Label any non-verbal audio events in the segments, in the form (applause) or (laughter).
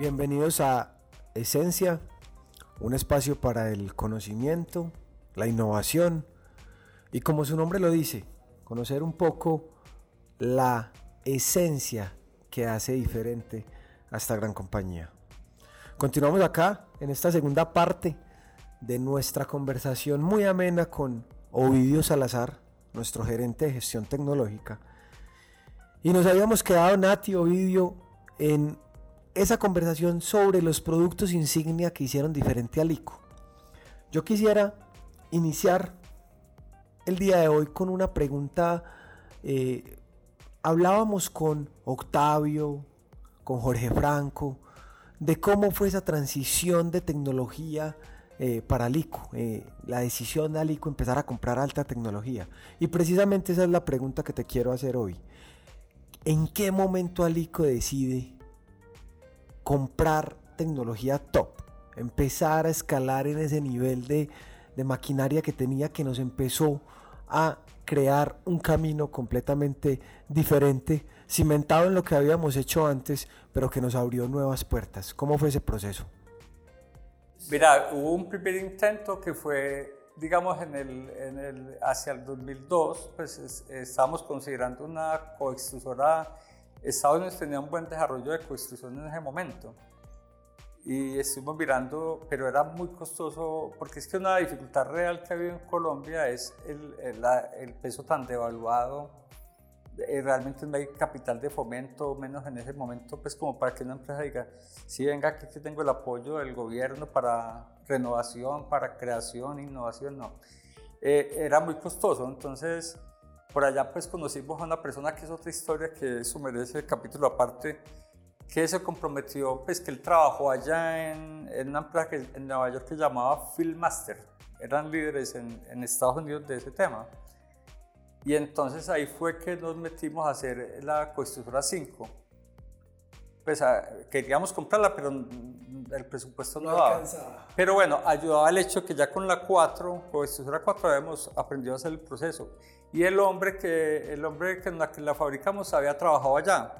Bienvenidos a Esencia, un espacio para el conocimiento, la innovación y como su nombre lo dice, conocer un poco la esencia que hace diferente a esta gran compañía. Continuamos acá en esta segunda parte de nuestra conversación muy amena con Ovidio Salazar, nuestro gerente de gestión tecnológica. Y nos habíamos quedado, Nati, Ovidio, en esa conversación sobre los productos insignia que hicieron diferente al ICO. Yo quisiera iniciar el día de hoy con una pregunta. Eh, hablábamos con Octavio, con Jorge Franco, de cómo fue esa transición de tecnología eh, para Alico, eh, la decisión de Alico empezar a comprar alta tecnología. Y precisamente esa es la pregunta que te quiero hacer hoy. ¿En qué momento Alico decide comprar tecnología top? Empezar a escalar en ese nivel de, de maquinaria que tenía que nos empezó a crear un camino completamente diferente, cimentado en lo que habíamos hecho antes, pero que nos abrió nuevas puertas. ¿Cómo fue ese proceso? Mira, hubo un primer intento que fue, digamos, en el, en el, hacia el 2002, pues estábamos considerando una coextrusora, Estados Unidos tenía un buen desarrollo de coextrusión en ese momento. Y estuvimos mirando, pero era muy costoso, porque es que una dificultad real que ha habido en Colombia es el, peso tan devaluado eh, realmente no hay capital de fomento, menos en ese momento, pues como para que una empresa diga, sí, venga, aquí tengo el apoyo del gobierno para renovación, para creación, innovación, no. Eh, era muy costoso, entonces por allá pues conocimos a una persona que es otra historia, que eso merece el capítulo aparte, que se comprometió, pues que él trabajó allá en, en una empresa que, en Nueva York que llamaba Filmmaster, eran líderes en, en Estados Unidos de ese tema. Y entonces ahí fue que nos metimos a hacer la constructora 5. Pues queríamos comprarla, pero el presupuesto no, no daba. Pero bueno, ayudaba el hecho que ya con la 4, constructora 4, habíamos aprendido a hacer el proceso. Y el hombre que, el hombre que la, que la fabricamos había trabajado allá,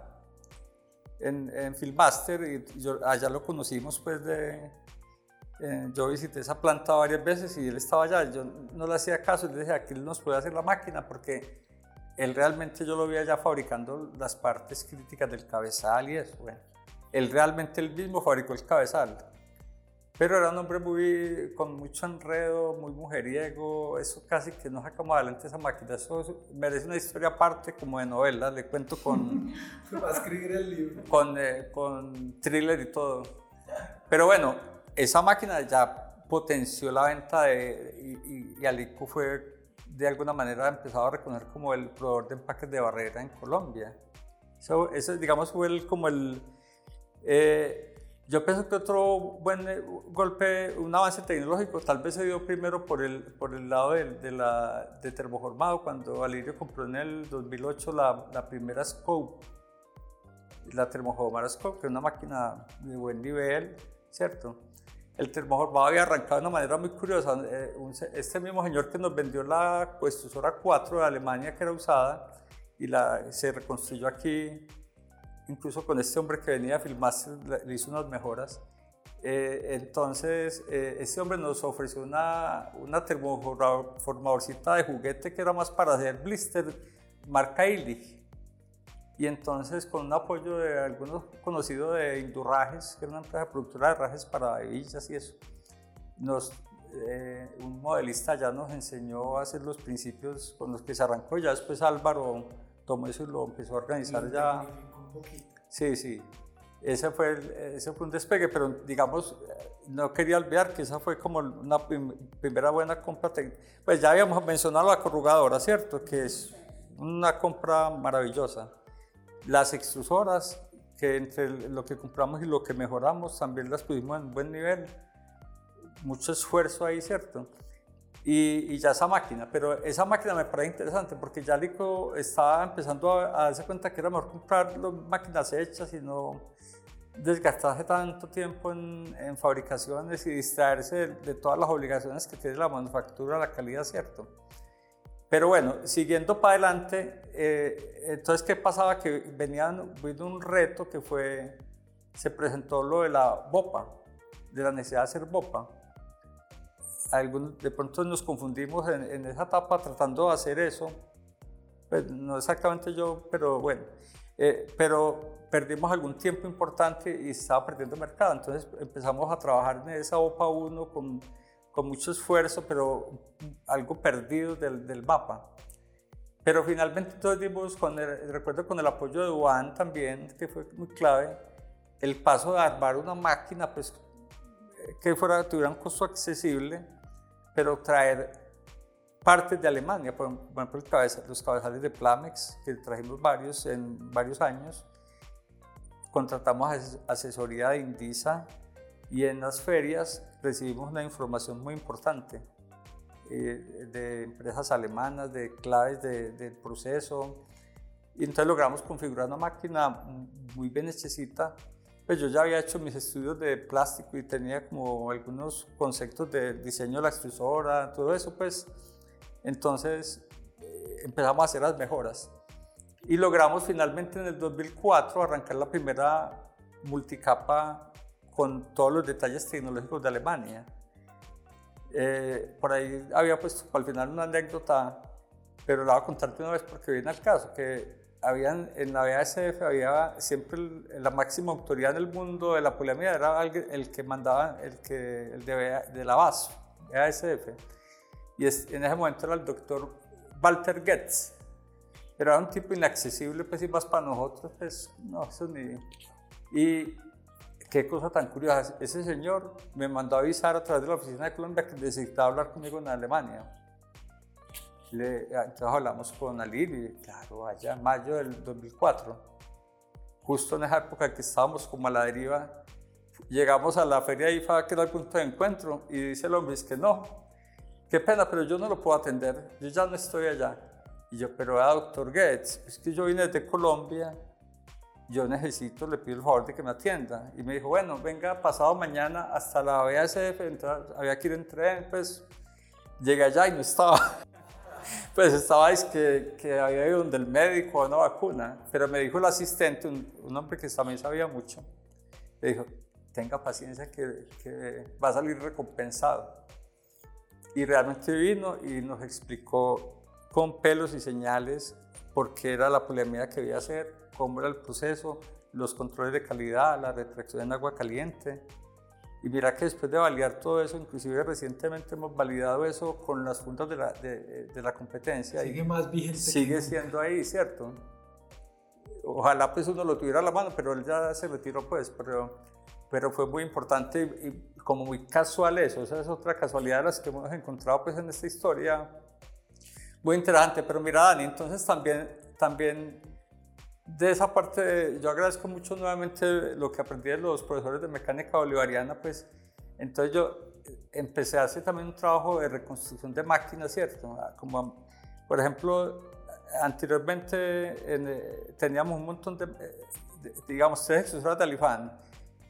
en, en Filmmaster, y yo, allá lo conocimos pues de, eh, yo visité esa planta varias veces y él estaba allá. Yo no le hacía caso, le dije, aquí él nos puede hacer la máquina porque él realmente yo lo vi allá fabricando las partes críticas del cabezal y eso. Bueno, él realmente él mismo fabricó el cabezal. Pero era un hombre muy, con mucho enredo, muy mujeriego, eso casi que no sacamos adelante esa máquina. Eso merece una historia aparte como de novela, le cuento con... (laughs) va a escribir el libro. Con, eh, con thriller y todo. Pero bueno, esa máquina ya potenció la venta de, y, y, Alico fue de alguna manera empezado a reconocer como el proveedor de empaques de barrera en Colombia. Eso, eso digamos, fue el, como el... Eh, yo pienso que otro buen eh, golpe, un avance tecnológico, tal vez se dio primero por el, por el lado de, de, la, de termoformado, cuando Valerio compró en el 2008 la, la primera Scope, la termoformada Scope, que es una máquina de buen nivel, ¿cierto? El termoformado había arrancado de una manera muy curiosa. Eh, este mismo señor que nos vendió la cuestosora 4 de Alemania que era usada y la, se reconstruyó aquí, incluso con este hombre que venía a filmar, le hizo unas mejoras. Eh, entonces, eh, este hombre nos ofreció una, una termoformadorcita de juguete que era más para hacer blister marca Illich y entonces con un apoyo de algunos conocidos de Indurrajes, que era una empresa productora de rajes para hebillas y eso, nos, eh, un modelista ya nos enseñó a hacer los principios con los que se arrancó, ya después Álvaro tomó eso y lo empezó a organizar ya. Sí, sí, ese fue, ese fue un despegue, pero digamos, no quería olvidar que esa fue como una primera buena compra. Pues ya habíamos mencionado la corrugadora, ¿cierto? Que es una compra maravillosa. Las extrusoras, que entre lo que compramos y lo que mejoramos, también las pusimos en buen nivel. Mucho esfuerzo ahí, ¿cierto? Y, y, ya esa máquina, pero esa máquina me parece interesante porque ya Lico estaba empezando a, a, darse cuenta que era mejor comprar las máquinas hechas y no desgastarse tanto tiempo en, en fabricaciones y distraerse de, de, todas las obligaciones que tiene la manufactura, la calidad, ¿cierto? Pero bueno, siguiendo para adelante, eh, entonces, ¿qué pasaba? Que venían, vino un reto que fue se presentó lo de la BOPA, de la necesidad de hacer BOPA. Algunos, de pronto nos confundimos en, en esa etapa tratando de hacer eso. Pues no exactamente yo, pero bueno. Eh, pero perdimos algún tiempo importante y estaba perdiendo mercado. Entonces empezamos a trabajar en esa OPA 1 con, con mucho esfuerzo, pero algo perdido del, del mapa. Pero finalmente todos dimos, con el, recuerdo con el apoyo de Juan también, que fue muy clave, el paso de armar una máquina pues, que fuera, tuviera un costo accesible, pero traer partes de Alemania, por ejemplo los cabezales de Plamex, que trajimos varios en varios años, contratamos asesoría de Indisa y en las ferias recibimos una información muy importante eh, de empresas alemanas, de claves del proceso. Y entonces logramos configurar una máquina muy bien hechecita. Pues yo ya había hecho mis estudios de plástico y tenía como algunos conceptos de diseño de la extrusora, todo eso, pues. Entonces eh, empezamos a hacer las mejoras. Y logramos finalmente en el 2004 arrancar la primera multicapa con todos los detalles tecnológicos de Alemania. Eh, por ahí había puesto al final una anécdota, pero la voy a contarte una vez porque viene al caso, que habían, en la BASF había siempre la máxima autoridad en el mundo de la poliamida, era el, que mandaba, el, que, el de, de la BASF, BASF. Y en ese momento era el doctor Walter Goetz. Pero era un tipo inaccesible, pues y más para nosotros, pues no, eso ni... Y qué cosa tan curiosa. Ese señor me mandó a avisar a través de la oficina de Colombia que necesitaba hablar conmigo en Alemania. Le, entonces hablamos con Alili, claro, allá en mayo del 2004. Justo en esa época que estábamos como a la deriva, llegamos a la feria de IFA, que era el punto de encuentro, y dice el hombre, es que no, qué pena, pero yo no lo puedo atender, yo ya no estoy allá. Y yo, pero doctor Goetz, es que yo vine de Colombia yo necesito, le pido el favor de que me atienda. Y me dijo, bueno, venga pasado mañana hasta la BASF, había que ir en tren, pues llegué allá y no estaba. (laughs) pues estaba es que, que había ido donde el médico una vacuna, pero me dijo el asistente, un, hombre que también sabía mucho, le dijo, tenga paciencia que, que va a salir recompensado. Y realmente vino y nos explicó con pelos y señales por qué era la poliamida que debía hacer, cómo era el proceso, los controles de calidad, la retracción en agua caliente. Y mira que después de validar todo eso, inclusive recientemente hemos validado eso con las juntas de la, de, de la competencia. Sigue más vigente. Sigue siendo ahí, ¿cierto? Ojalá pues uno lo tuviera a la mano, pero él ya se retiró pues, pero, pero fue muy importante y, como muy casual eso, esa es otra casualidad de las que hemos encontrado pues en esta historia. Muy interesante, pero mira Dani, entonces también, también de esa parte, yo agradezco mucho nuevamente lo que aprendí de los profesores de mecánica bolivariana, pues entonces yo empecé a hacer también un trabajo de reconstrucción de máquinas, ¿cierto? Ah, como, por ejemplo, anteriormente eh, teníamos un montón de, eh, digamos, tres extrusoras de Alifán,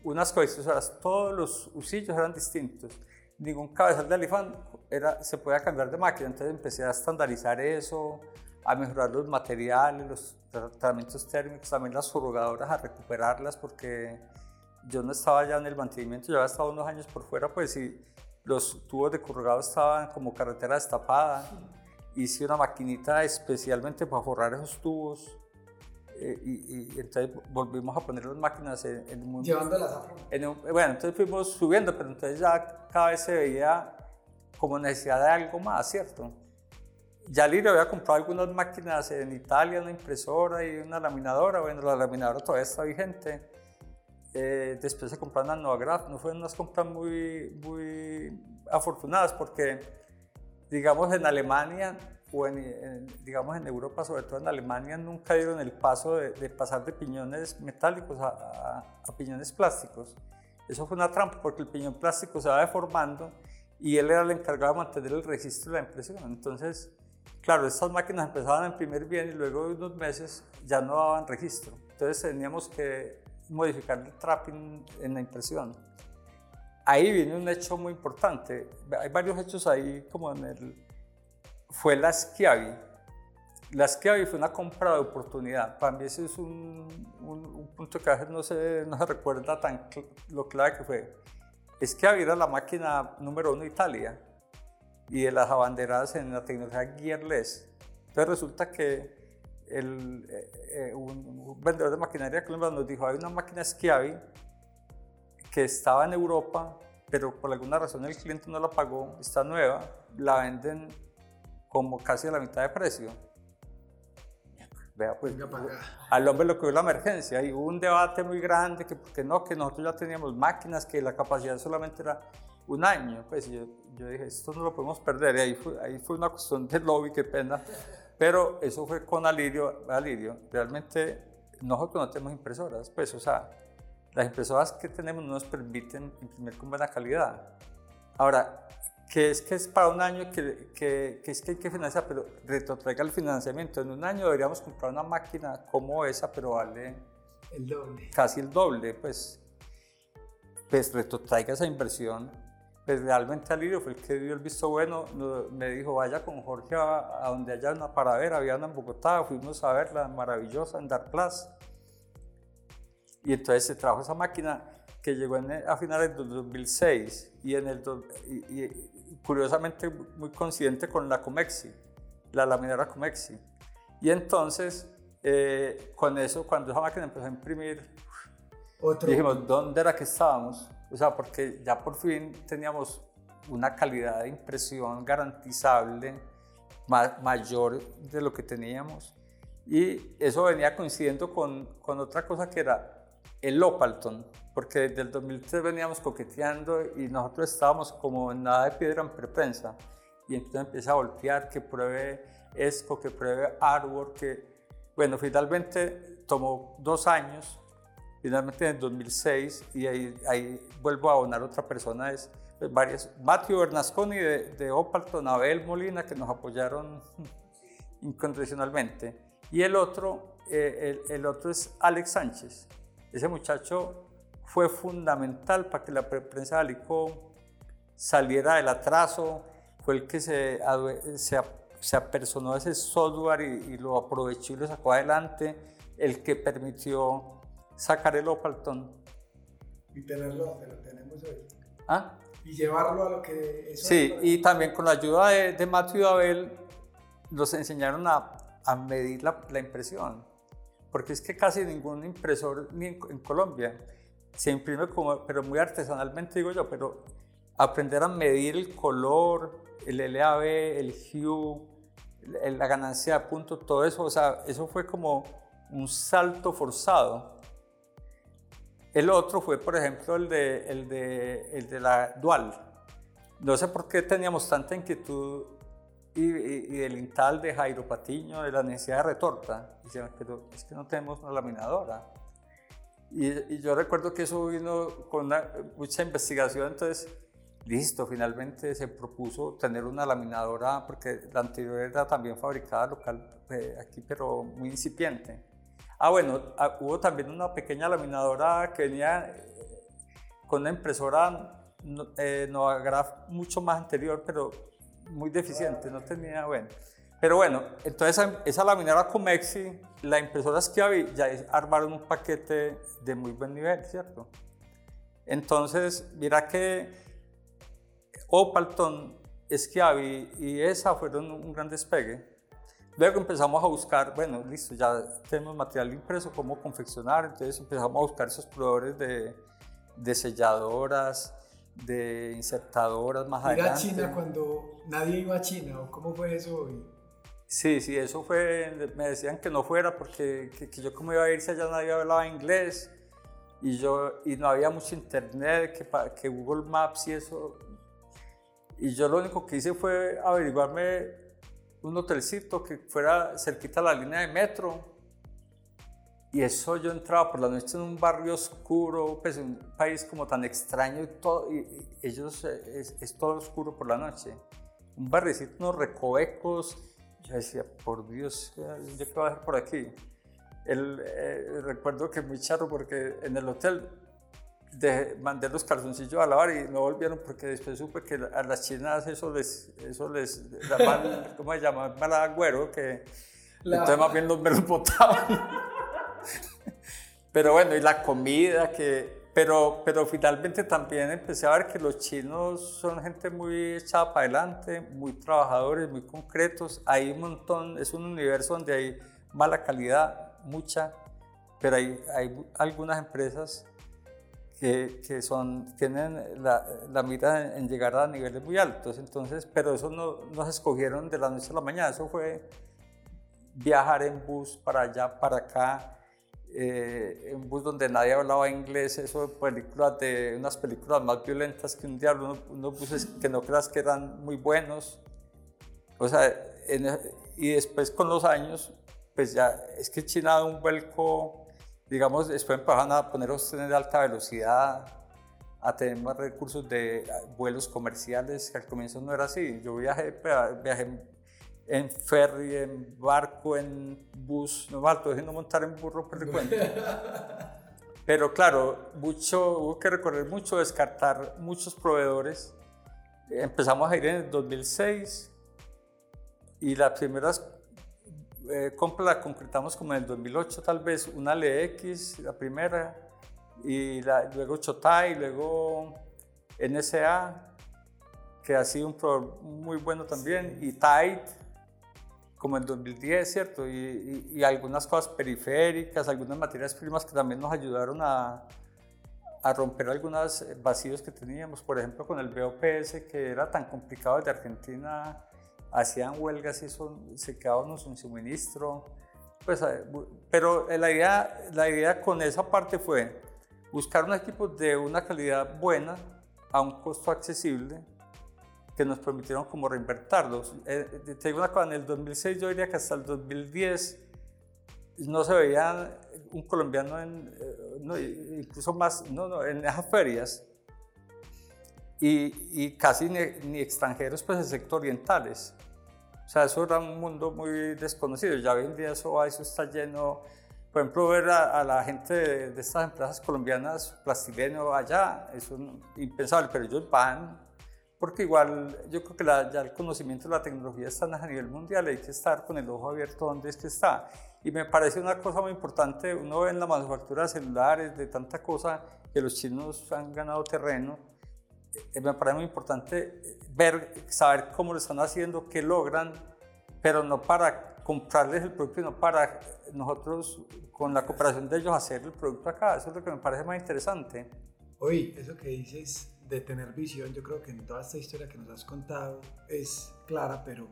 unas coextrusoras, todos los usillos eran distintos, ningún cabezal de Alifán era, se podía cambiar de máquina, entonces empecé a estandarizar eso, a mejorar los materiales, los tratamientos térmicos, también las surrogadoras, a recuperarlas, porque yo no estaba ya en el mantenimiento, yo había estado unos años por fuera, pues y los tubos de corrugado estaban como carretera destapada. Hice una maquinita especialmente para forrar esos tubos. Eh, y, entonces volvimos a poner las máquinas en, en mundo. Llevándolas a Bueno, entonces fuimos subiendo, pero entonces ya cada vez se veía como necesidad de algo más, ¿cierto? Ya Lirio había comprado algunas máquinas en Italia, una impresora y una laminadora. Bueno, la laminadora todavía está vigente. Eh, después se compraron una Novograph. No fueron unas compras muy, muy afortunadas porque, digamos, en Alemania o en, digamos en Europa, sobre todo en Alemania, nunca dieron el paso de, pasar de piñones metálicos a, a, piñones plásticos. Eso fue una trampa porque el piñón plástico se va deformando y él era el encargado de mantener el registro de la impresión. Entonces, Claro, estas máquinas empezaban a imprimir bien y luego de unos meses ya no daban registro. Entonces teníamos que modificar el trapping en la impresión. Ahí viene un hecho muy importante. Hay varios hechos ahí, como en el... Fue la Schiavi. la Schiavi fue una compra de oportunidad. Para mí ese es un, un, un punto que a veces no se, no se recuerda tan cl lo clave que fue. Schiavi era la máquina número uno de Italia y de las abanderadas en la tecnología gearless. Entonces resulta que el, eh, eh, un, vendedor de maquinaria colombiano nos dijo, hay una máquina Schiavi que estaba en Europa, pero por alguna razón el cliente no la pagó, está nueva, la venden como casi a la mitad de precio. Vea, pues, al hombre lo que la emergencia y hubo un debate muy grande que porque no, que nosotros ya teníamos máquinas, que la capacidad solamente era un año. Pues yo, yo dije, esto no lo podemos perder. Y ahí fue, ahí fue una cuestión de lobby, qué pena. Pero eso fue con Alirio. Alirio, realmente nosotros no tenemos impresoras, pues, o sea, las impresoras que tenemos no nos permiten imprimir con buena calidad. Ahora, que es que es para un año que, que, que, es que hay que financiar, pero retrotraiga el financiamiento. En un año deberíamos comprar una máquina como esa, pero vale el doble. casi el doble, pues, pues retrotraiga esa inversión. Pues realmente Alirio fue el que dio el visto bueno, me dijo, vaya con Jorge a, a donde haya una paradera, había una en Bogotá, fuimos a verla, maravillosa, en Dar Plaza. Y entonces se trajo esa máquina que llegó en, a finales del 2006 y, en el, y, y, curiosamente muy coincidente con la Comexi, la laminera Comexi. Y entonces, eh, con eso, cuando esa máquina empezó a imprimir, Otro. dijimos, ¿dónde era que estábamos? O sea, porque ya por fin teníamos una calidad de impresión garantizable ma mayor de lo que teníamos. Y eso venía coincidiendo con, con otra cosa que era el Opalton, porque desde el 2003 veníamos coqueteando y nosotros estábamos como nada de piedra en preprensa. Y entonces empieza a voltear, que pruebe ESCO, que pruebe Artwork, que, bueno, finalmente tomó dos años, finalmente en el 2006, y ahí, ahí vuelvo a abonar otra persona, es pues, varias, Matthew Bernasconi de, de Opalton, Abel Molina, que nos apoyaron (laughs) incondicionalmente, y el otro, eh, el, el otro es Alex Sánchez, ese muchacho fue fundamental para que la prensa de Alicó saliera del atraso, fue el que se, se, se apersonó ese software y, y, lo aprovechó y lo sacó adelante, el que permitió sacar el Opalton. Y tenerlo donde lo tenemos hoy. ¿Ah? Y llevarlo a lo que... Eso sí, y también con la ayuda de, de Matthew y Abel nos enseñaron a, a medir la, la impresión porque es que casi ningún impresor ni en, en, Colombia se imprime como, pero muy artesanalmente digo yo, pero aprender a medir el color, el LAB, el hue, la ganancia de punto, todo eso, o sea, eso fue como un salto forzado. El otro fue, por ejemplo, el de, el de, el de la dual. No sé por qué teníamos tanta inquietud y, y, y, del Intal de Jairo Patiño, de la necesidad de retorta. Y pero es que no tenemos una laminadora. Y, y yo recuerdo que eso vino con una, mucha investigación, entonces, listo, finalmente se propuso tener una laminadora, porque la anterior era también fabricada local eh, aquí, pero muy incipiente. Ah, bueno, ah, hubo también una pequeña laminadora que venía eh, con una impresora eh, Novagraph mucho más anterior, pero muy deficiente, no tenía, bueno. Pero bueno, entonces esa, esa laminadora Comexi, la impresora Schiavi, ya armaron un paquete de muy buen nivel, ¿cierto? Entonces, mira que Opalton, Schiavi y esa fueron un gran despegue. Luego empezamos a buscar, bueno, listo, ya tenemos material impreso, cómo confeccionar, entonces empezamos a buscar esos proveedores de, de selladoras, de insertadoras más ¿Ir adelante. a China cuando nadie iba a China o cómo fue eso? Sí, sí, eso fue, me decían que no fuera porque que, que yo como iba a ir si allá nadie hablaba inglés y, yo, y no había mucho internet, que, que Google Maps y eso. Y yo lo único que hice fue averiguarme un hotelcito que fuera cerquita a la línea de metro y eso yo entraba por la noche en un barrio oscuro, pues en un país como tan extraño y todo, y, y ellos es, es, todo oscuro por la noche. Un barricito, unos recovecos. Yo decía, por Dios, ¿yo qué voy a hacer por aquí? El, eh, recuerdo que muy charro porque en el hotel de, mandé los calzoncillos a lavar y no volvieron porque después supe que a las chinas eso les, eso les (laughs) ¿cómo se llama? Mal agüero, que La- Entonces más bien los me los botaban. (laughs) pero bueno, y la comida que... Pero, pero finalmente también empecé a ver que los chinos son gente muy echada para adelante, muy trabajadores, muy concretos. Hay un montón, es un universo donde hay mala calidad, mucha, pero hay, hay algunas empresas que, que son, tienen la, la mira en, llegar a niveles muy altos. Entonces, pero eso no, no se escogieron de la noche a la mañana, eso fue viajar en bus para allá, para acá, eh, en bus donde nadie hablaba inglés, eso de películas de unas películas más violentas que un diablo, unos, unos buses que no creas que eran muy buenos. O sea, en- y después con los años, pues ya es que China da un vuelco, digamos, después empezaron a poner los trenes de alta velocidad, a tener más recursos de vuelos comerciales, que al comienzo no era así. Yo viajé, viajé en ferry, en barco, en bus, no faltó no montar en burro, por el cuento. (laughs) Pero claro, mucho, hubo que recorrer mucho, descartar muchos proveedores. Empezamos a ir en el 2006 y las primeras eh, compras las concretamos como en el 2008 tal vez, una LX, la primera, y la- luego Chotai, luego NSA, que ha sido un proveedor muy bueno también, y Tide, como en 2010, ¿cierto? Y, y- y algunas cosas periféricas, algunas materias primas que también nos ayudaron a, a romper algunos vacíos que teníamos, por ejemplo, con el BOPS, que era tan complicado desde Argentina, hacían huelgas y eso se quedábamos sin suministro. Pues, eh, pero la idea, la idea con esa parte fue buscar un equipo de una calidad buena a un costo accesible que nos permitieron como reinvertirlos. Eh, te digo una cosa, en el 2006 yo diría que hasta el 2010 no se veía un colombiano en, eh, no, incluso más, no, no, en esas ferias y, y casi ni, ni extranjeros, pues excepto orientales. O sea, eso era un mundo muy desconocido. Ya hoy en día eso, eso está lleno. Por ejemplo, ver a, a la gente de, de estas empresas colombianas, plastileno allá, eso es impensable, pero ellos van, porque igual yo creo que la- ya el conocimiento de la tecnología está a nivel mundial, hay que estar con el ojo abierto donde es que está. Y me parece una cosa muy importante, uno ve en la manufactura de celulares, de tanta cosa, que los chinos han ganado terreno, eh, me parece muy importante ver, saber cómo lo están haciendo, qué logran, pero no para comprarles el producto, sino para nosotros, con la cooperación de ellos, hacer el producto acá. Eso es lo que me parece más interesante. Oye, eso que dices de tener visión, yo creo que en toda esta historia que nos has contado es clara, pero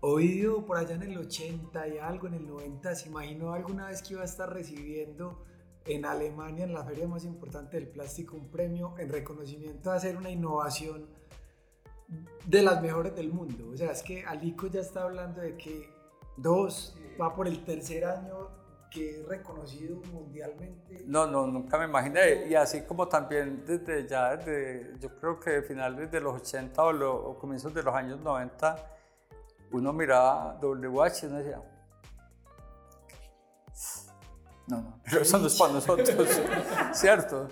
oído por allá en el 80 y algo, en el 90, se imaginó alguna vez que iba a estar recibiendo en Alemania, en la feria más importante del plástico, un premio en reconocimiento a hacer una innovación de las mejores del mundo. O sea, es que Alico ya está hablando de que dos va por el tercer año que es reconocido mundialmente. No, no, nunca me imaginé. Y así como también desde ya, desde, yo creo que finales de los 80 o, lo- o comienzos de los años 90, uno miraba WH y uno decía, no, no, pero eso no es para nosotros, (laughs) ¿cierto?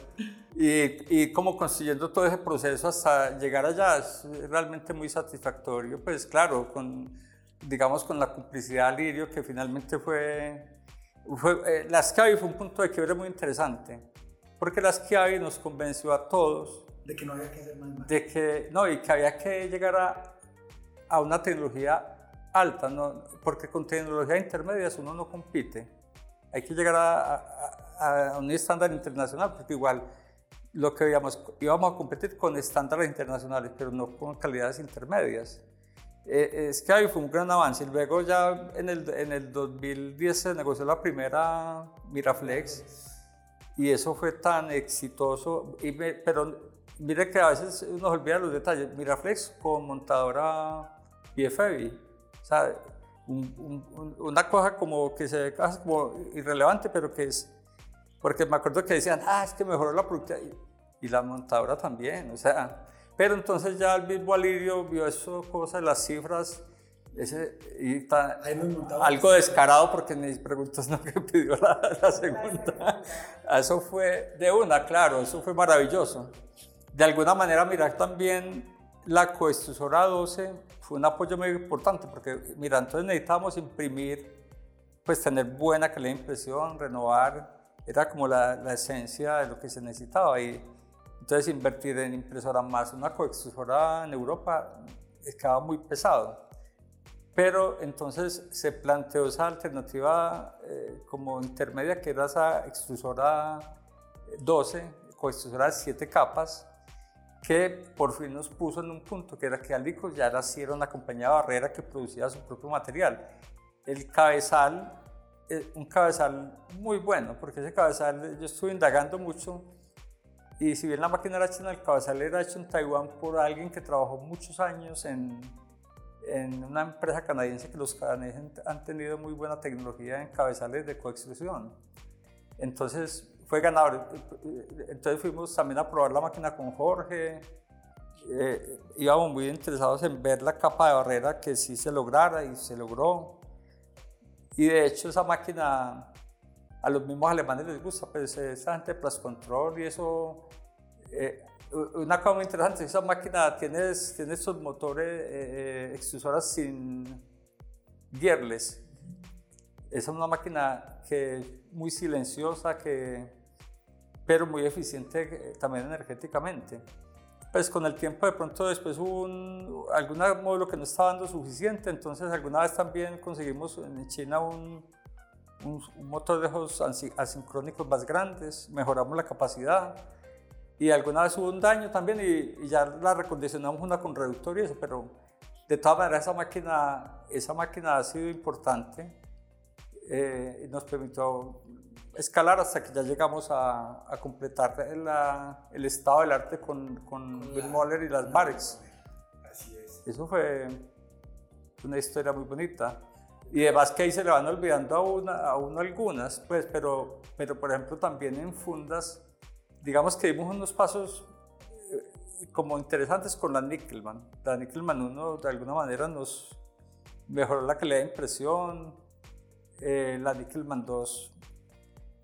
Y, y como construyendo todo ese proceso hasta llegar allá es realmente muy satisfactorio, pues claro, con, digamos con la complicidad de Lirio que finalmente fue, fue eh, la Schiavi fue un punto de quiebre muy interesante, porque la Schiavi nos convenció a todos De que no había que hacer más de que no y que había que llegar a, a una tecnología alta, ¿no? porque con tecnología intermedias uno no compite. Hay que llegar a, a- a un estándar internacional, porque igual lo que íbamos, íbamos a competir con estándares internacionales, pero no con calidades intermedias. Eh, es que ahí fue un gran avance. Luego ya en el, en el 2010 se negoció la primera Miraflex y eso fue tan exitoso. Y me- pero mire que a veces uno se olvida los detalles. Miraflex con montadora BFB. O sea, un- un- un- una cosa como que se casi como irrelevante, pero que es... Porque me acuerdo que decían, ah, es que mejoró la productividad. Y, y la montadora también, o sea... Pero entonces ya el mismo Alirio vio eso, cosas, las cifras, ese, y ta- algo descarado porque me preguntas (laughs) no que pidió la, la segunda. Eso fue de una, claro, eso fue maravilloso. De alguna manera mirar también la coextrusora 12 fue un apoyo muy importante porque, mira, entonces necesitábamos imprimir, pues tener buena calidad de impresión, renovar, era como la, la esencia de lo que se necesitaba. Y entonces invertir en impresora más una coextrusora en Europa quedaba muy pesado. Pero entonces se planteó esa alternativa eh, como intermedia, que era esa extrusora 12, coextrusora de 7 capas, que por fin nos puso en un punto, que era que Alico ya era, era una compañía barrera que producía su propio material. El cabezal, eh, un cabezal muy bueno, porque ese cabezal yo estuve indagando mucho, y si bien la máquina era china, el cabezal era hecho en Taiwán por alguien que trabajó muchos años en en una empresa canadiense que los canadienses han tenido muy buena tecnología en cabezales de coextrusión. Entonces fue ganador. Entonces fuimos también a probar la máquina con Jorge. Eh, íbamos muy interesados en ver la capa de barrera que sí se lograra y se logró. Y de hecho esa máquina a los mismos alemanes les gusta, pues esa gente Plus Control y eso eh, una cosa muy interesante, esa máquina tiene, tiene estos motores eh, eh, extrusoras sin gearless. Es una máquina que muy silenciosa, que, pero muy eficiente eh, también energéticamente. Pues con el tiempo de pronto después hubo un, algún módulo que no estaba dando suficiente, entonces alguna vez también conseguimos en China un, un, un motor de esos asincrónicos más grandes, mejoramos la capacidad y alguna vez hubo un daño también y, ya la recondicionamos una con reductor y eso, pero de todas maneras esa máquina, esa máquina ha sido importante eh, y nos permitió escalar hasta que ya llegamos a, a completar el estado del arte con, con, con Moller y las Barex. Así es. Eso fue una historia muy bonita. Y además que ahí se le van olvidando a, una, a uno algunas, pues, pero, pero por ejemplo también en fundas digamos que dimos unos pasos eh, como interesantes con la Nickelman. La Nickelman 1 de alguna manera nos mejoró la calidad de impresión, eh, la Nickelman 2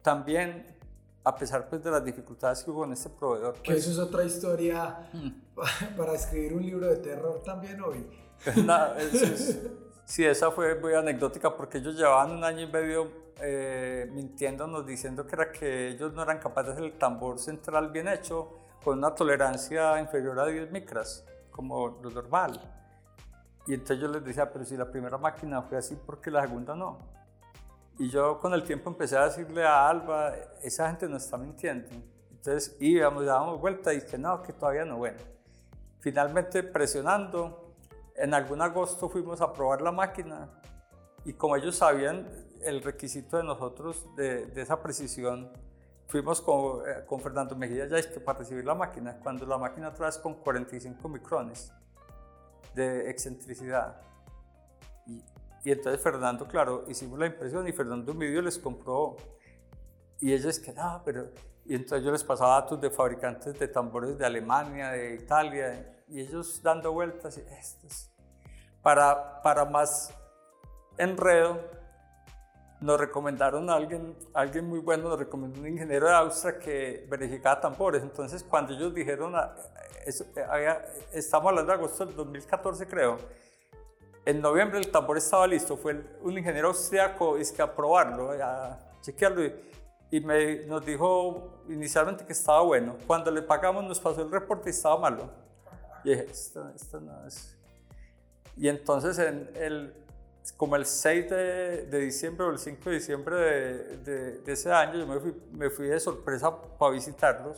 también, a pesar pues, de las dificultades que hubo en este proveedor. que eso es otra historia mm. (laughs) para escribir un libro de terror también hoy. (laughs) sí, esa fue muy anecdótica porque ellos llevaban un año y medio eh, mintiéndonos diciendo que era que ellos no eran capaces de hacer el tambor central bien hecho con una tolerancia inferior a 10 micras, como lo normal. Y entonces yo les decía, pero si la primera máquina fue así, ¿por qué la segunda no? Y yo con el tiempo empecé a decirle a Alba, esa gente no está mintiendo. Entonces íbamos, dábamos vuelta y que no, que todavía no. Bueno, finalmente presionando, en algún agosto fuimos a probar la máquina y como ellos sabían el requisito de nosotros de, esa precisión, fuimos con, eh, con Fernando Mejía ya para recibir la máquina, cuando la máquina trae con 45 micrones de excentricidad. Y, y, entonces Fernando, claro, hicimos la impresión y Fernando midió les compró. Y ellos que no, pero... Y entonces yo les pasaba datos de fabricantes de tambores de Alemania, de Italia, y ellos dando vueltas. Y estos. Para, para más enredo, nos recomendaron a alguien, alguien muy bueno, nos recomendó un ingeniero de Austria que verificaba tambores. Entonces, cuando ellos dijeron, ah, eso, había, estamos hablando de agosto del 2014, creo, en noviembre el tambor estaba listo. Fue un ingeniero austriaco es que a probarlo, a chequearlo. Y, me, nos dijo inicialmente que estaba bueno. Cuando le pagamos, nos pasó el reporte y estaba malo. Y dije, esto, esto no es. Y entonces en el como el 6 de, diciembre o el 5 de diciembre de, de, ese año, yo me fui, me fui, de sorpresa para visitarlos.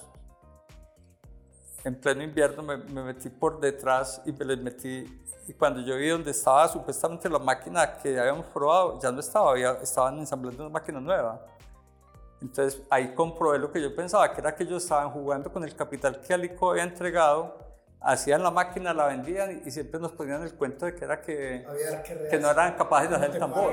En pleno invierno me, me, metí por detrás y me les metí. Y cuando yo vi donde estaba supuestamente la máquina que habíamos probado, ya no estaba, estaban ensamblando una máquina nueva. Entonces ahí comprobé lo que yo pensaba, que era que ellos estaban jugando con el capital que Alico había entregado hacían la máquina, la vendían y, siempre nos ponían el cuento de que era que, que, no eran capaces de hacer el tambor.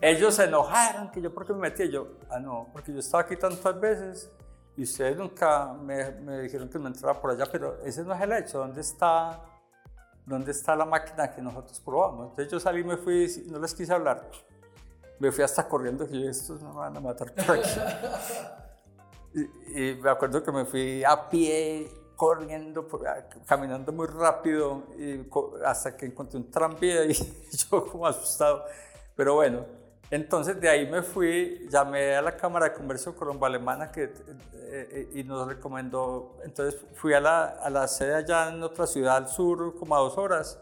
Ellos se enojaron, que yo porque me metí, yo, ah no, porque yo estaba aquí tantas veces y ustedes nunca me, me dijeron que me entrara por allá, pero ese no es el hecho, ¿dónde está, dónde está la máquina que nosotros probamos? Entonces yo salí, me fui, no les quise hablar, me fui hasta corriendo, que estos me van a matar por aquí. (laughs) y, y me acuerdo que me fui a pie corriendo, caminando muy rápido y hasta que encontré un tranvía y (laughs) yo como asustado. Pero bueno, entonces de ahí me fui, llamé a la Cámara de Comercio Colombo-Alemana que, eh, eh, y nos recomendó, entonces fui a la, a la, sede allá en otra ciudad al sur como a dos horas,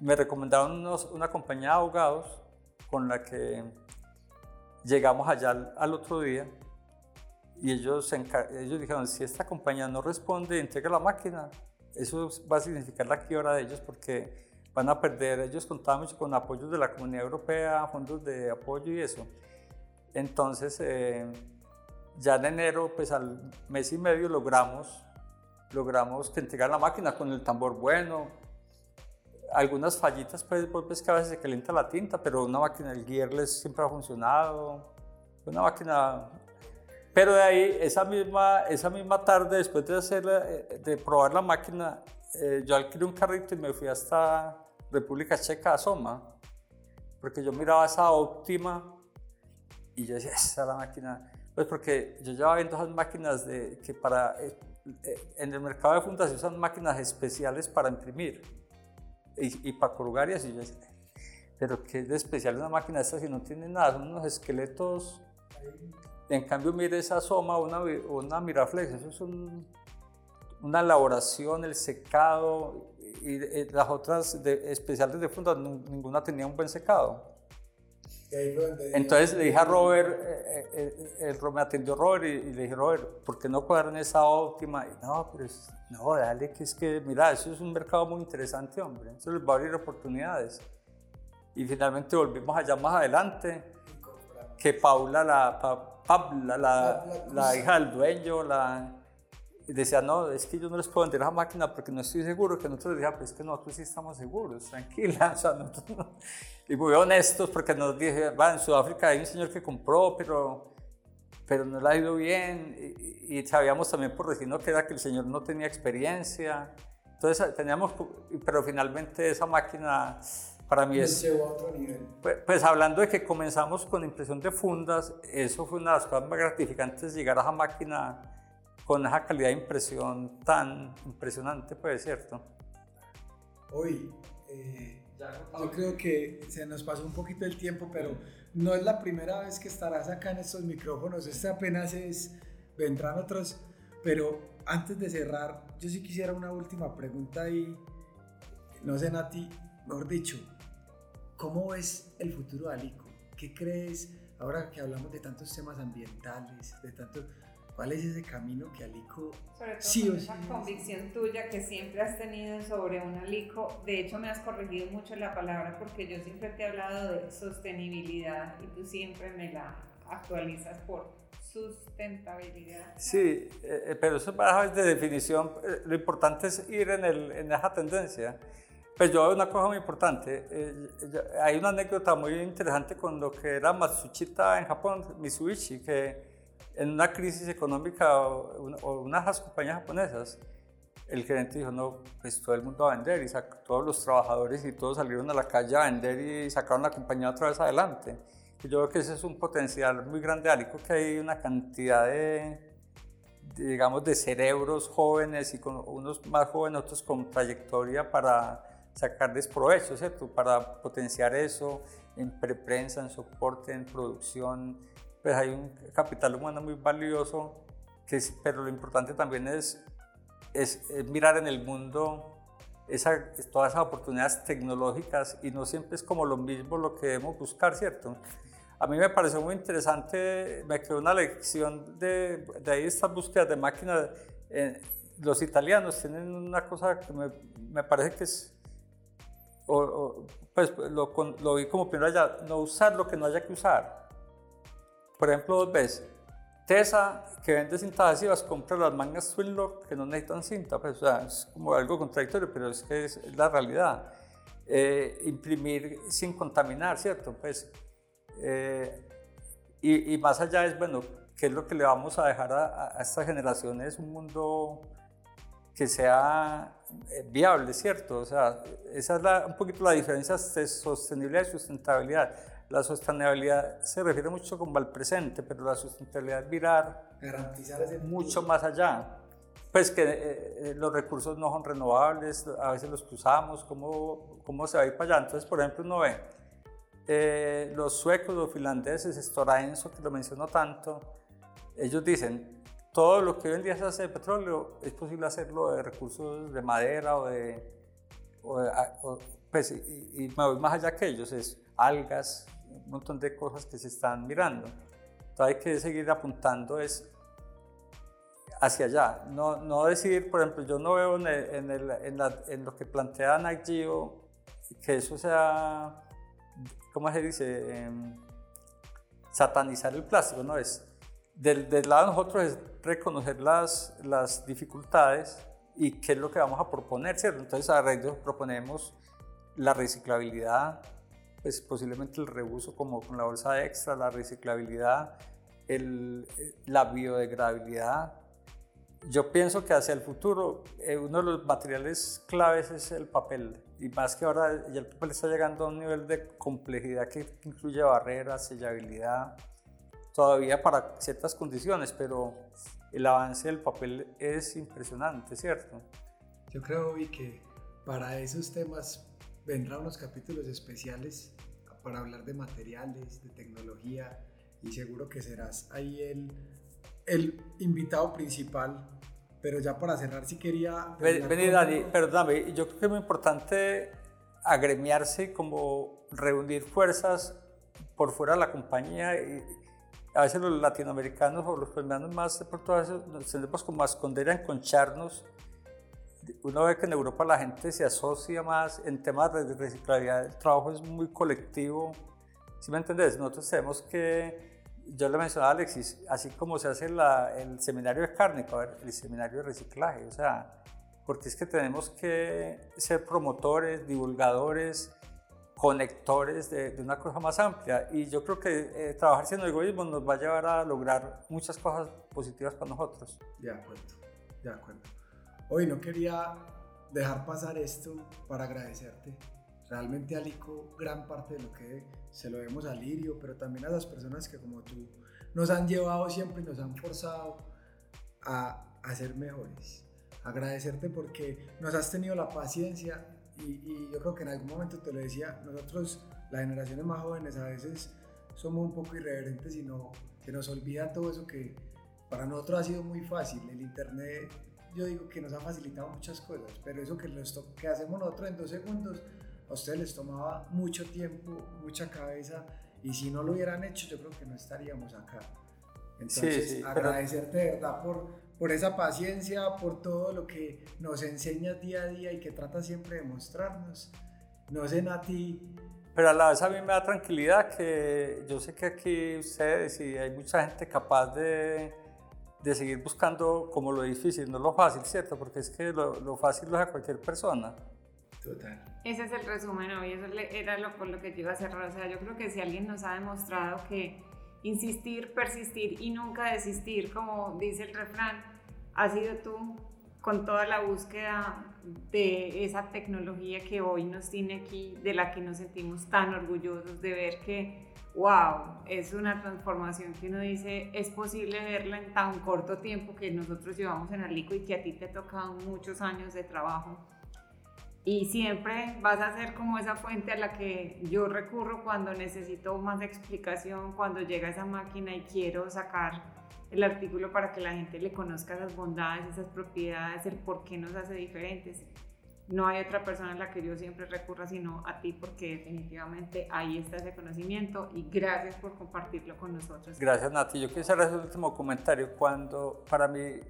me recomendaron una compañía de abogados con la que llegamos allá al, otro día y ellos, ellos dijeron, si esta compañía no responde, entrega la máquina, eso va a significar la quiebra de ellos porque van a perder, ellos contaban mucho con apoyos de la Comunidad Europea, fondos de apoyo y eso. Entonces, eh, ya en enero, pues al mes y medio logramos, logramos que entregar la máquina con el tambor bueno, algunas fallitas, pues, pues que a veces se calienta la tinta, pero una máquina, el gearless siempre ha funcionado, una máquina... Pero de ahí, esa misma, esa misma tarde, después de, hacer, de probar la máquina, eh, yo alquilé un carrito y me fui hasta República Checa, a Soma, porque yo miraba esa óptima y yo decía, esa es la máquina. Pues porque yo llevaba viendo esas máquinas de, que para, eh, eh, en el mercado de fundación son máquinas especiales para imprimir y, para corrugar y así. Yo decía, pero ¿qué es de especial una máquina esta si no tiene nada? Son unos esqueletos. En cambio, mire esa Soma una, una Miraflex, eso es una elaboración, el secado, y eh, las otras de, especiales de funda, ninguna tenía un buen secado. Entonces le dije a Robert, eh, eh, me atendió Robert y, le dije, Robert, ¿por qué no cuadran esa óptima? Y, no, pero no, dale, que es que, mira, eso es un mercado muy interesante, hombre, eso les va a abrir oportunidades. Y finalmente volvimos allá más adelante, que Paula, la, Pabla, la, la hija del dueño, la, y decía, no, es que yo no les puedo vender esa máquina porque no estoy seguro, que nosotros decía, pues es que nosotros sí estamos seguros, tranquila, (laughs) o sea, nosotros y muy honestos porque nos dije, va, en Sudáfrica hay un señor que compró, pero, pero no le ha ido bien, y, sabíamos también por decirnos que era que el señor no tenía experiencia, entonces teníamos, pero finalmente esa máquina para mí es... Pues, pues, hablando de que comenzamos con impresión de fundas, eso fue una de las cosas más gratificantes, llegar a esa máquina con esa calidad de impresión tan impresionante, pues, ¿cierto? Hoy, eh, yo creo que se nos pasó un poquito el tiempo, pero no es la primera vez que estarás acá en estos micrófonos, este apenas es, vendrán otros, pero antes de cerrar, yo sí quisiera una última pregunta y, no sé, Nati, mejor dicho, ¿cómo ves el futuro de Alico? ¿Qué crees, ahora que hablamos de tantos temas ambientales, de tantos ¿Cuál es ese camino que Alico sobre todo sí con esa convicción tuya que siempre has tenido sobre un Alico? De hecho, me has corregido mucho la palabra porque yo siempre te he hablado de sostenibilidad y tú siempre me la actualizas por sustentabilidad. Sí, eh, eh, pero eso para de definición. Eh, lo importante es ir en, el, en esa tendencia. Pues yo veo una cosa muy importante. hay una anécdota muy interesante con lo que era Matsushita en Japón, Mitsubishi, que en una crisis económica o, una, de las compañías japonesas, el gerente dijo, no, pues todo el mundo va a vender y todos los trabajadores y todos salieron a la calle a vender y sacaron la compañía otra vez adelante. Y yo creo que ese es un potencial muy grande, Alico, que hay una cantidad de, digamos, de cerebros jóvenes y con unos más jóvenes, otros con trayectoria para sacarles provecho, ¿cierto? Para potenciar eso en preprensa, en soporte, en producción, pues hay un capital humano muy valioso, que pero lo importante también es, es, mirar en el mundo esa, todas esas oportunidades tecnológicas y no siempre es como lo mismo lo que debemos buscar, ¿cierto? A mí me pareció muy interesante, me quedó una lección de, de ahí estas búsquedas de máquinas. Eh, los italianos tienen una cosa que me, me parece que es, pues lo, lo vi como primero allá, no usar lo que no haya que usar. Por ejemplo, veces. Tesa, que vende cintas adhesivas, compra las mangas Twinlock que no necesitan cinta. Pues, o sea, es como algo contradictorio, pero es que es, la realidad. Eh, imprimir sin contaminar, ¿cierto? Pues, eh, y, y, más allá es, bueno, ¿qué es lo que le vamos a dejar a, a estas generaciones? Un mundo que sea viable, ¿cierto? O sea, esa es la, un poquito la diferencia de sostenibilidad y sustentabilidad. La sostenibilidad se refiere mucho como al presente, pero la sustentabilidad es mirar Garantizar ese mucho más allá. pues que eh, eh, los recursos no son renovables, a veces los cruzamos, ¿cómo, cómo se va a ir para allá? Entonces, por ejemplo, uno ve eh, los suecos, los finlandeses, Stora Enso, que lo menciono tanto, ellos dicen, todo lo que hoy en día se hace de petróleo es posible hacerlo de recursos de madera o de... pues, y, y, me voy más allá que ellos, es algas, un montón de cosas que se están mirando. Entonces hay que seguir apuntando es hacia allá, no, no decidir, por ejemplo, yo no veo en, el, lo que plantea Nike que eso sea, ¿cómo se dice? Eh, satanizar el plástico, ¿no? Es, del, del, lado de nosotros es reconocer las, las dificultades y qué es lo que vamos a proponer, ¿cierto? Entonces a eso proponemos la reciclabilidad, pues posiblemente el reuso como con la bolsa extra, la reciclabilidad, el, la biodegradabilidad, yo pienso que hacia el futuro eh, uno de los materiales claves es el papel y más que ahora ya el papel está llegando a un nivel de complejidad que incluye barreras, sellabilidad, todavía para ciertas condiciones, pero el avance del papel es impresionante, ¿cierto? Yo creo vi que para esos temas vendrán unos capítulos especiales para hablar de materiales, de tecnología y seguro que serás ahí el el invitado principal, pero ya para cerrar si quería... Vení, Dani, perdóname, yo creo que es muy importante agremiarse, como reunir fuerzas por fuera de la compañía y a veces los latinoamericanos o los colombianos más por todo eso nos tendemos como a esconder, a enconcharnos. Uno ve que en Europa la gente se asocia más en temas de reciclabilidad, el trabajo es muy colectivo. ¿Sí me entendés? Nosotros tenemos que yo le mencionaba a Alexis, así como se hace el seminario de carne, el seminario de reciclaje, o sea, porque es que tenemos que ser promotores, divulgadores, conectores de, una cosa más amplia. Y yo creo que eh, trabajar sin egoísmo nos va a llevar a lograr muchas cosas positivas para nosotros. De acuerdo, de acuerdo. Hoy no quería dejar pasar esto para agradecerte Realmente Alico, gran parte de lo que se lo vemos a Lirio, pero también a las personas que como tú nos han llevado siempre y nos han forzado a, a ser mejores. Agradecerte porque nos has tenido la paciencia y, yo creo que en algún momento te lo decía, nosotros, las generaciones más jóvenes, a veces somos un poco irreverentes y no, se nos olvida todo eso que para nosotros ha sido muy fácil. El Internet, yo digo que nos ha facilitado muchas cosas, pero eso que, que hacemos nosotros en dos segundos, a ustedes les tomaba mucho tiempo, mucha cabeza, y si no lo hubieran hecho, yo creo que no estaríamos acá. Entonces, agradecerte de verdad por, por esa paciencia, por todo lo que nos enseñas día a día y que trata siempre de mostrarnos. No sé, Nati. Pero a la vez a mí me da tranquilidad que yo sé que aquí ustedes y hay mucha gente capaz de, de seguir buscando como lo difícil, no lo fácil, ¿cierto? Porque es que lo, lo fácil lo hace cualquier persona. Ese es el resumen hoy, eso era lo, por lo que yo iba a cerrar. O sea, yo creo que si alguien nos ha demostrado que insistir, persistir y nunca desistir, como dice el refrán, ha sido tú con toda la búsqueda de esa tecnología que hoy nos tiene aquí, de la que nos sentimos tan orgullosos de ver que, wow, es una transformación que uno dice, es posible verla en tan corto tiempo que nosotros llevamos en Alico y que a ti te ha tocado muchos años de trabajo y siempre vas a ser como esa fuente a la que yo recurro cuando necesito más explicación, cuando llega esa máquina y quiero sacar el artículo para que la gente le conozca esas bondades, esas propiedades, el por qué nos hace diferentes. No hay otra persona a la que yo siempre recurra sino a ti porque definitivamente ahí está ese conocimiento y gracias por compartirlo con nosotros. Gracias Nati. Yo quiero hacer el último comentario. Cuando para mí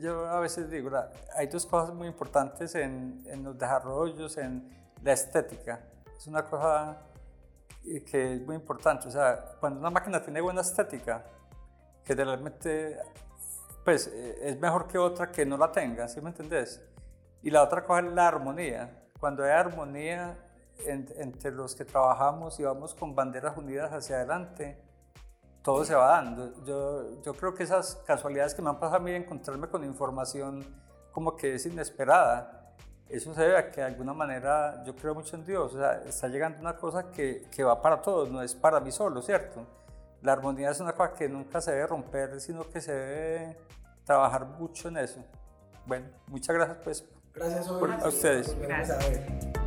yo a veces digo, hay dos cosas muy importantes en, en, los desarrollos, en la estética. Es una cosa que es muy importante. O sea, cuando una máquina tiene buena estética, generalmente pues, eh, es mejor que otra que no la tenga, ¿sí me entendés? Y la otra cosa es la armonía. Cuando hay armonía entre los que trabajamos y vamos con banderas unidas hacia adelante, todo se va dando. Yo, yo creo que esas casualidades que me han pasado a mí de encontrarme con información como que es inesperada, eso se debe a que de alguna manera yo creo mucho en Dios. O sea, está llegando una cosa que, que va para todos, no es para mí solo, ¿cierto? La armonía es una cosa que nunca se debe romper, sino que se debe trabajar mucho en eso. bueno, muchas gracias pues Gracias por- a ustedes. Ver.